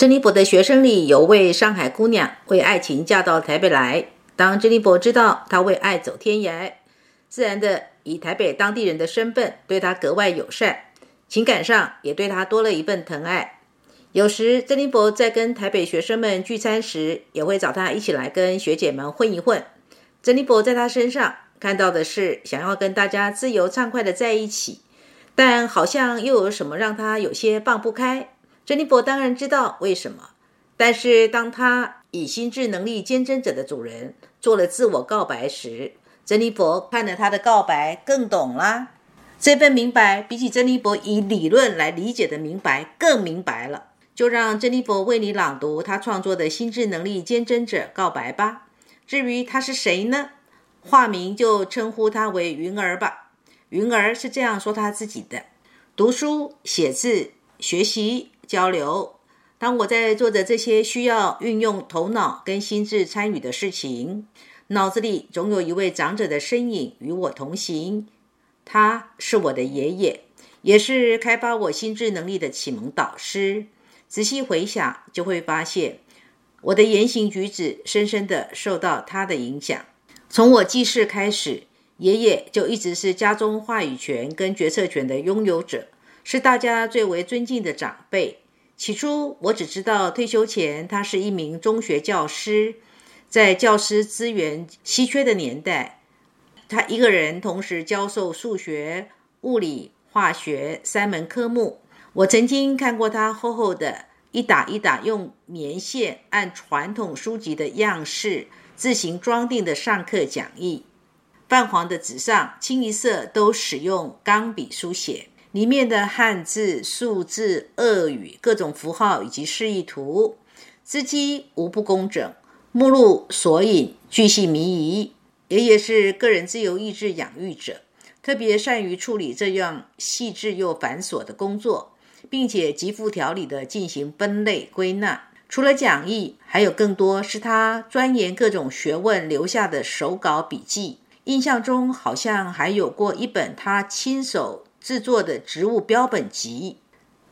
珍妮佛的学生里有位上海姑娘，为爱情嫁到台北来。当珍妮佛知道她为爱走天涯，自然的以台北当地人的身份对她格外友善，情感上也对她多了一份疼爱。有时珍妮佛在跟台北学生们聚餐时，也会找她一起来跟学姐们混一混。珍妮佛在她身上看到的是想要跟大家自由畅快的在一起，但好像又有什么让她有些放不开。珍妮佛当然知道为什么，但是当他以心智能力坚贞者的主人做了自我告白时，珍妮佛看了他的告白更懂啦。这份明白比起珍妮佛以理论来理解的明白更明白了。就让珍妮佛为你朗读他创作的心智能力坚贞者告白吧。至于他是谁呢？化名就称呼他为云儿吧。云儿是这样说他自己的：读书、写字、学习。交流。当我在做着这些需要运用头脑跟心智参与的事情，脑子里总有一位长者的身影与我同行。他是我的爷爷，也是开发我心智能力的启蒙导师。仔细回想，就会发现我的言行举止深深的受到他的影响。从我记事开始，爷爷就一直是家中话语权跟决策权的拥有者。是大家最为尊敬的长辈。起初，我只知道退休前他是一名中学教师。在教师资源稀缺的年代，他一个人同时教授数学、物理、化学三门科目。我曾经看过他厚厚的一打一打用棉线按传统书籍的样式自行装订的上课讲义，泛黄的纸上清一色都使用钢笔书写。里面的汉字、数字、俄语、各种符号以及示意图，字迹无不工整，目录索引巨细靡遗。爷爷是个人自由意志养育者，特别善于处理这样细致又繁琐的工作，并且极富条理地进行分类归纳。除了讲义，还有更多是他钻研各种学问留下的手稿笔记。印象中好像还有过一本他亲手。制作的植物标本集，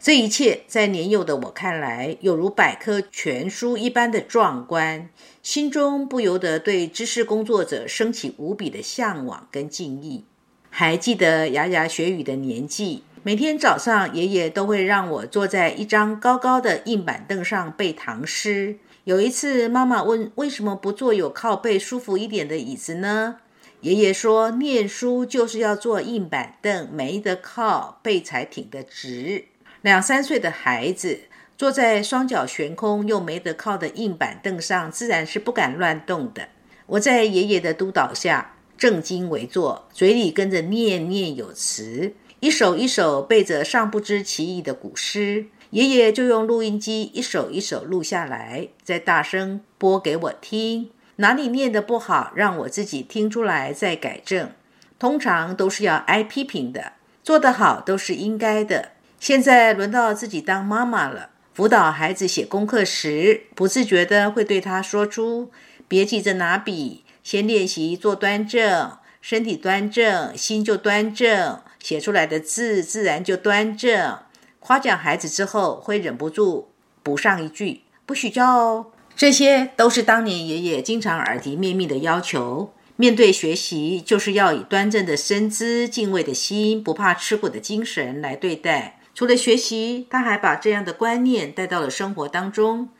这一切在年幼的我看来，有如百科全书一般的壮观，心中不由得对知识工作者升起无比的向往跟敬意。还记得牙牙学语的年纪，每天早上，爷爷都会让我坐在一张高高的硬板凳上背唐诗。有一次，妈妈问：“为什么不坐有靠背、舒服一点的椅子呢？”爷爷说：“念书就是要坐硬板凳，没得靠背才挺得直。两三岁的孩子坐在双脚悬空又没得靠的硬板凳上，自然是不敢乱动的。我在爷爷的督导下正襟危坐，嘴里跟着念念有词，一首一首背着尚不知其意的古诗。爷爷就用录音机一首一首录下来，再大声播给我听。”哪里念得不好，让我自己听出来再改正。通常都是要挨批评的，做得好都是应该的。现在轮到自己当妈妈了，辅导孩子写功课时，不自觉的会对他说出：“别急着拿笔，先练习坐端正，身体端正，心就端正，写出来的字自然就端正。”夸奖孩子之后，会忍不住补上一句：“不许叫哦。”这些都是当年爷爷经常耳提面命的要求。面对学习，就是要以端正的身姿、敬畏的心、不怕吃苦的精神来对待。除了学习，他还把这样的观念带到了生活当中。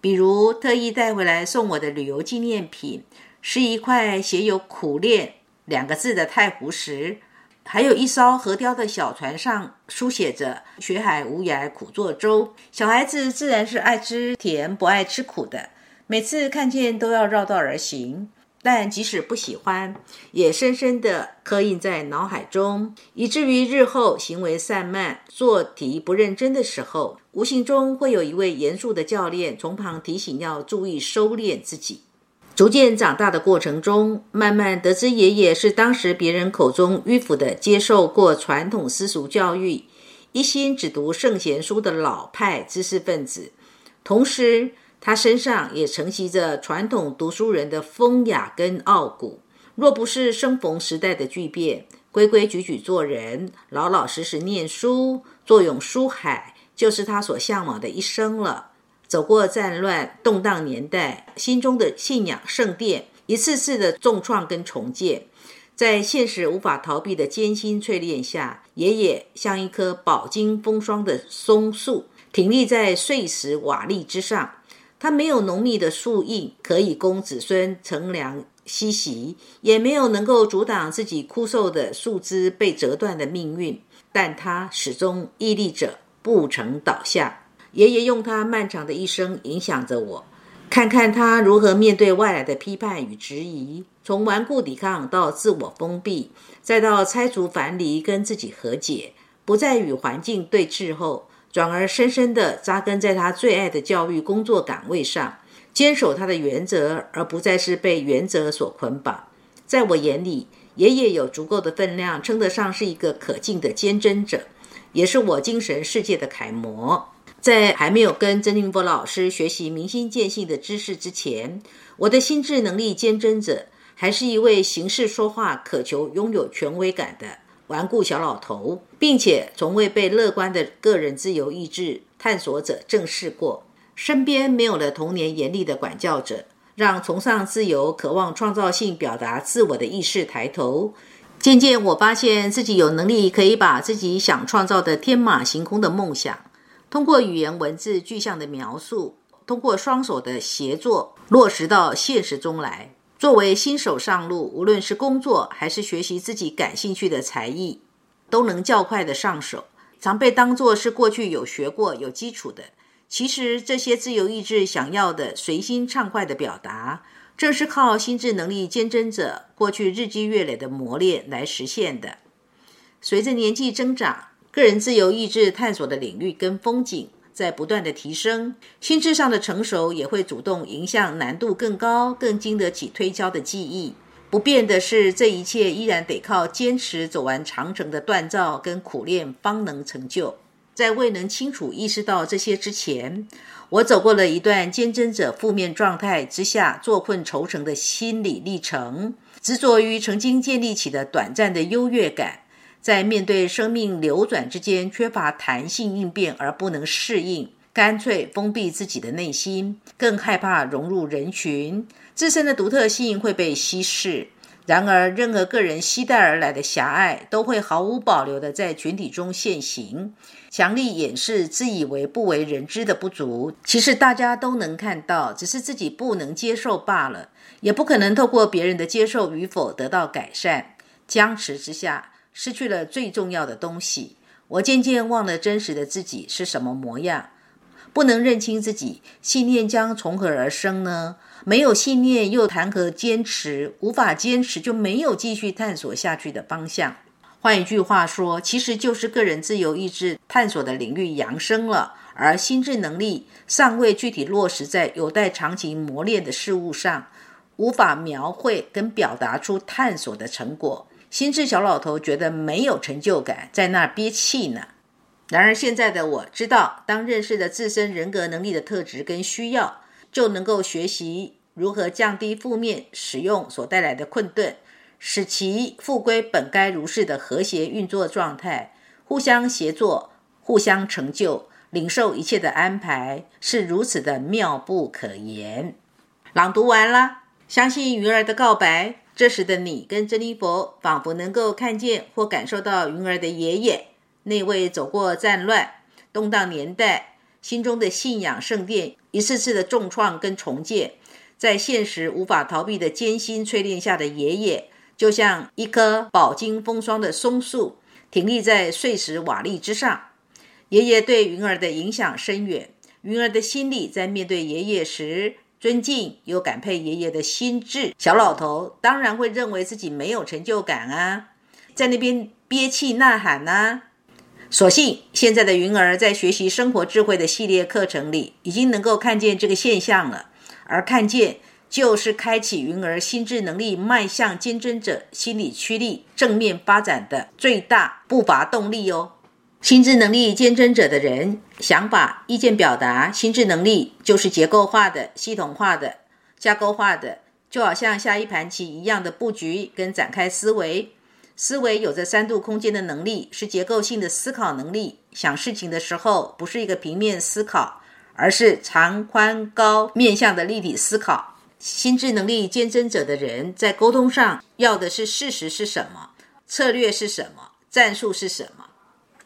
比如，特意带回来送我的旅游纪念品，是一块写有“苦练”两个字的太湖石，还有一艘河雕的小船上书写着“学海无涯苦作舟”。小孩子自然是爱吃甜不爱吃苦的，每次看见都要绕道而行。但即使不喜欢，也深深地刻印在脑海中，以至于日后行为散漫、做题不认真的时候，无形中会有一位严肃的教练从旁提醒，要注意收敛自己。逐渐长大的过程中，慢慢得知爷爷是当时别人口中迂腐的接受过传统私塾教育，一心只读圣贤书的老派知识分子，同时。他身上也承袭着传统读书人的风雅跟傲骨。若不是生逢时代的巨变，规规矩矩做人，老老实实念书，坐拥书海，就是他所向往的一生了。走过战乱动荡年代，心中的信仰圣殿一次次的重创跟重建，在现实无法逃避的艰辛淬炼下，爷爷像一棵饱经风霜的松树，挺立在碎石瓦砾之上。它没有浓密的树荫可以供子孙乘凉嬉戏，也没有能够阻挡自己枯瘦的树枝被折断的命运，但它始终屹立着，不曾倒下。爷爷用他漫长的一生影响着我，看看他如何面对外来的批判与质疑，从顽固抵抗到自我封闭，再到拆除樊篱跟自己和解，不再与环境对峙后。转而深深地扎根在他最爱的教育工作岗位上，坚守他的原则，而不再是被原则所捆绑。在我眼里，爷爷有足够的分量，称得上是一个可敬的坚贞者，也是我精神世界的楷模。在还没有跟曾庆波老师学习明心见性的知识之前，我的心智能力坚贞者，还是一位行事说话渴求拥有权威感的。顽固小老头，并且从未被乐观的个人自由意志探索者正视过。身边没有了童年严厉的管教者，让崇尚自由、渴望创造性表达自我的意识抬头。渐渐，我发现自己有能力可以把自己想创造的天马行空的梦想，通过语言文字具象的描述，通过双手的协作，落实到现实中来。作为新手上路，无论是工作还是学习自己感兴趣的才艺，都能较快的上手，常被当作是过去有学过、有基础的。其实这些自由意志想要的随心畅快的表达，正是靠心智能力坚贞者过去日积月累的磨练来实现的。随着年纪增长，个人自由意志探索的领域跟风景。在不断的提升，心智上的成熟也会主动迎向难度更高、更经得起推敲的记忆。不变的是，这一切依然得靠坚持走完长城的锻造跟苦练方能成就。在未能清楚意识到这些之前，我走过了一段坚贞者负面状态之下坐困愁城的心理历程，执着于曾经建立起的短暂的优越感。在面对生命流转之间缺乏弹性应变而不能适应，干脆封闭自己的内心，更害怕融入人群，自身的独特性会被稀释。然而，任何个人期待而来的狭隘，都会毫无保留地在群体中现形，强力掩饰自以为不为人知的不足。其实大家都能看到，只是自己不能接受罢了，也不可能透过别人的接受与否得到改善。僵持之下。失去了最重要的东西，我渐渐忘了真实的自己是什么模样，不能认清自己，信念将从何而生呢？没有信念又谈何坚持？无法坚持就没有继续探索下去的方向。换一句话说，其实就是个人自由意志探索的领域扬升了，而心智能力尚未具体落实在有待长期磨练的事物上，无法描绘跟表达出探索的成果。心智小老头觉得没有成就感，在那憋气呢。然而现在的我知道，当认识了自身人格能力的特质跟需要，就能够学习如何降低负面使用所带来的困顿，使其复归本该如是的和谐运作状态，互相协作，互相成就，领受一切的安排，是如此的妙不可言。朗读完了，相信鱼儿的告白。这时的你跟珍妮佛，仿佛能够看见或感受到云儿的爷爷那位走过战乱动荡年代，心中的信仰圣殿一次次的重创跟重建，在现实无法逃避的艰辛淬炼下的爷爷，就像一棵饱经风霜的松树，挺立在碎石瓦砾之上。爷爷对云儿的影响深远，云儿的心里在面对爷爷时，尊敬又感佩爷爷的心智。小老头当然会认为自己没有成就感啊，在那边憋气呐喊呐。所幸现在的云儿在学习生活智慧的系列课程里，已经能够看见这个现象了，而看见。就是开启云儿心智能力迈向坚贞者心理驱力正面发展的最大步伐动力哦。心智能力见证者的人，想法、意见表达，心智能力就是结构化的、系统化的、架构化的，就好像下一盘棋一样的布局跟展开思维。思维有着三度空间的能力，是结构性的思考能力。想事情的时候，不是一个平面思考，而是长宽高面向的立体思考。心智能力见证者的人，在沟通上要的是事实是什么，策略是什么，战术是什么，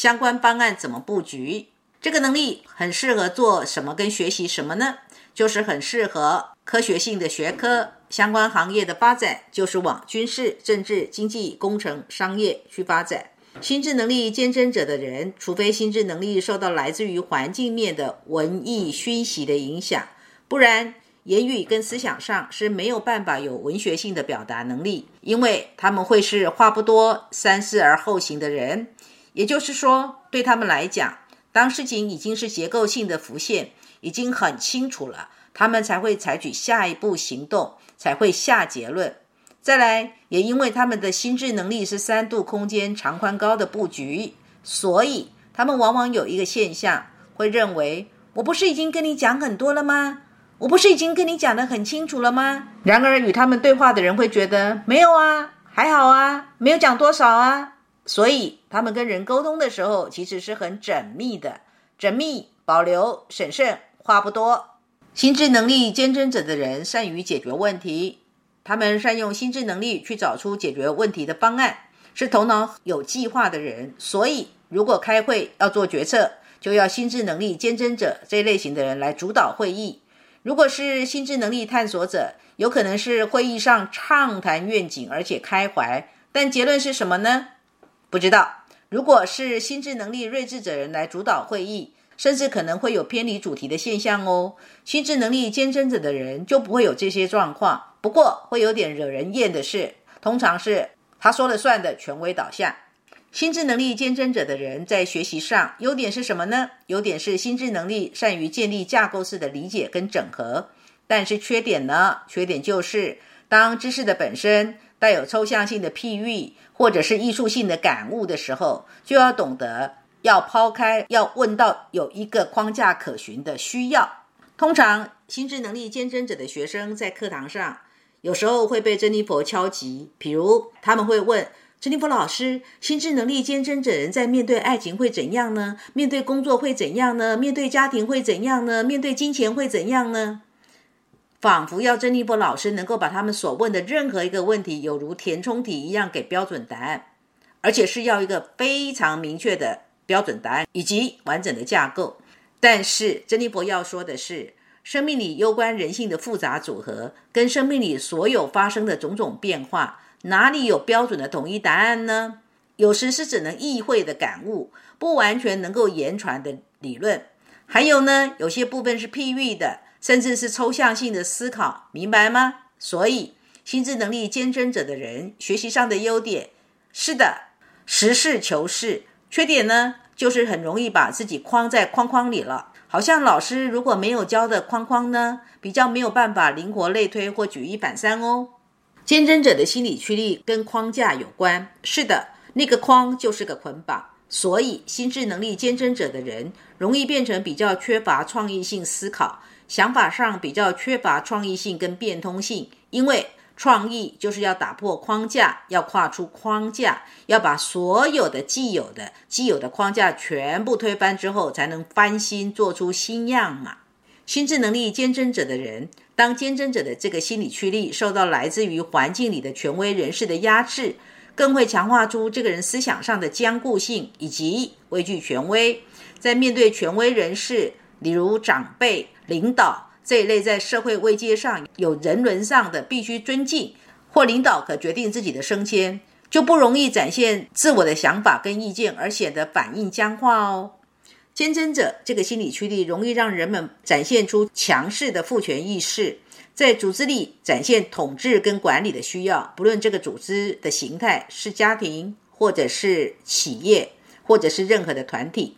相关方案怎么布局。这个能力很适合做什么跟学习什么呢？就是很适合科学性的学科，相关行业的发展就是往军事、政治、经济、工程、商业去发展。心智能力坚贞者的人，除非心智能力受到来自于环境面的文艺熏习的影响，不然。言语跟思想上是没有办法有文学性的表达能力，因为他们会是话不多、三思而后行的人。也就是说，对他们来讲，当事情已经是结构性的浮现，已经很清楚了，他们才会采取下一步行动，才会下结论。再来，也因为他们的心智能力是三度空间长宽高的布局，所以他们往往有一个现象，会认为：我不是已经跟你讲很多了吗？我不是已经跟你讲得很清楚了吗？然而与他们对话的人会觉得没有啊，还好啊，没有讲多少啊。所以他们跟人沟通的时候，其实是很缜密的，缜密、保留、审慎，话不多。心智能力坚贞者的人善于解决问题，他们善用心智能力去找出解决问题的方案，是头脑有计划的人。所以如果开会要做决策，就要心智能力坚贞者这类型的人来主导会议。如果是心智能力探索者，有可能是会议上畅谈愿景，而且开怀，但结论是什么呢？不知道。如果是心智能力睿智者人来主导会议，甚至可能会有偏离主题的现象哦。心智能力坚贞者的人就不会有这些状况，不过会有点惹人厌的是，通常是他说了算的权威导向。心智能力坚贞者的人在学习上优点是什么呢？优点是心智能力善于建立架构式的理解跟整合，但是缺点呢？缺点就是当知识的本身带有抽象性的譬喻或者是艺术性的感悟的时候，就要懂得要抛开，要问到有一个框架可循的需要。通常心智能力坚贞者的学生在课堂上有时候会被珍妮佛敲击，比如他们会问。珍妮佛老师，心智能力坚贞者人在面对爱情会怎样呢？面对工作会怎样呢？面对家庭会怎样呢？面对金钱会怎样呢？仿佛要珍妮波老师能够把他们所问的任何一个问题，有如填充题一样给标准答案，而且是要一个非常明确的标准答案以及完整的架构。但是珍妮波要说的是，生命里攸关人性的复杂组合，跟生命里所有发生的种种变化。哪里有标准的统一答案呢？有时是只能意会的感悟，不完全能够言传的理论。还有呢，有些部分是譬喻的，甚至是抽象性的思考，明白吗？所以，心智能力坚贞者的人，学习上的优点是的，实事求是；缺点呢，就是很容易把自己框在框框里了。好像老师如果没有教的框框呢，比较没有办法灵活类推或举一反三哦。坚贞者的心理驱力跟框架有关，是的，那个框就是个捆绑，所以心智能力坚贞者的人容易变成比较缺乏创意性思考，想法上比较缺乏创意性跟变通性，因为创意就是要打破框架，要跨出框架，要把所有的既有的既有的框架全部推翻之后，才能翻新做出新样嘛。心智能力坚贞者的人。当坚贞者的这个心理驱力受到来自于环境里的权威人士的压制，更会强化出这个人思想上的坚固性以及畏惧权威。在面对权威人士，例如长辈、领导这一类在社会位阶上有人伦上的必须尊敬，或领导可决定自己的升迁，就不容易展现自我的想法跟意见，而显得反应僵化哦。坚贞者这个心理驱力容易让人们展现出强势的父权意识，在组织里展现统治跟管理的需要，不论这个组织的形态是家庭，或者是企业，或者是任何的团体。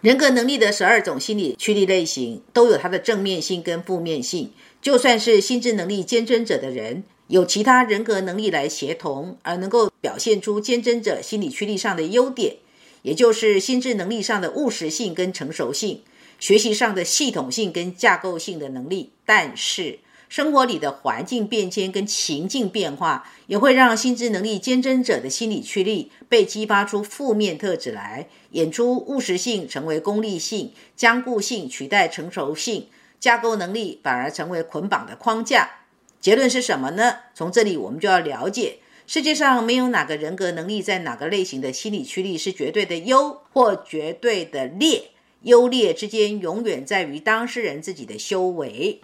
人格能力的十二种心理驱力类型都有它的正面性跟负面性。就算是心智能力坚贞者的人，有其他人格能力来协同，而能够表现出坚贞者心理驱力上的优点。也就是心智能力上的务实性跟成熟性，学习上的系统性跟架构性的能力，但是生活里的环境变迁跟情境变化，也会让心智能力坚贞者的心理驱力被激发出负面特质来，演出务实性成为功利性，僵固性取代成熟性，架构能力反而成为捆绑的框架。结论是什么呢？从这里我们就要了解。世界上没有哪个人格能力在哪个类型的心理驱力是绝对的优或绝对的劣，优劣之间永远在于当事人自己的修为。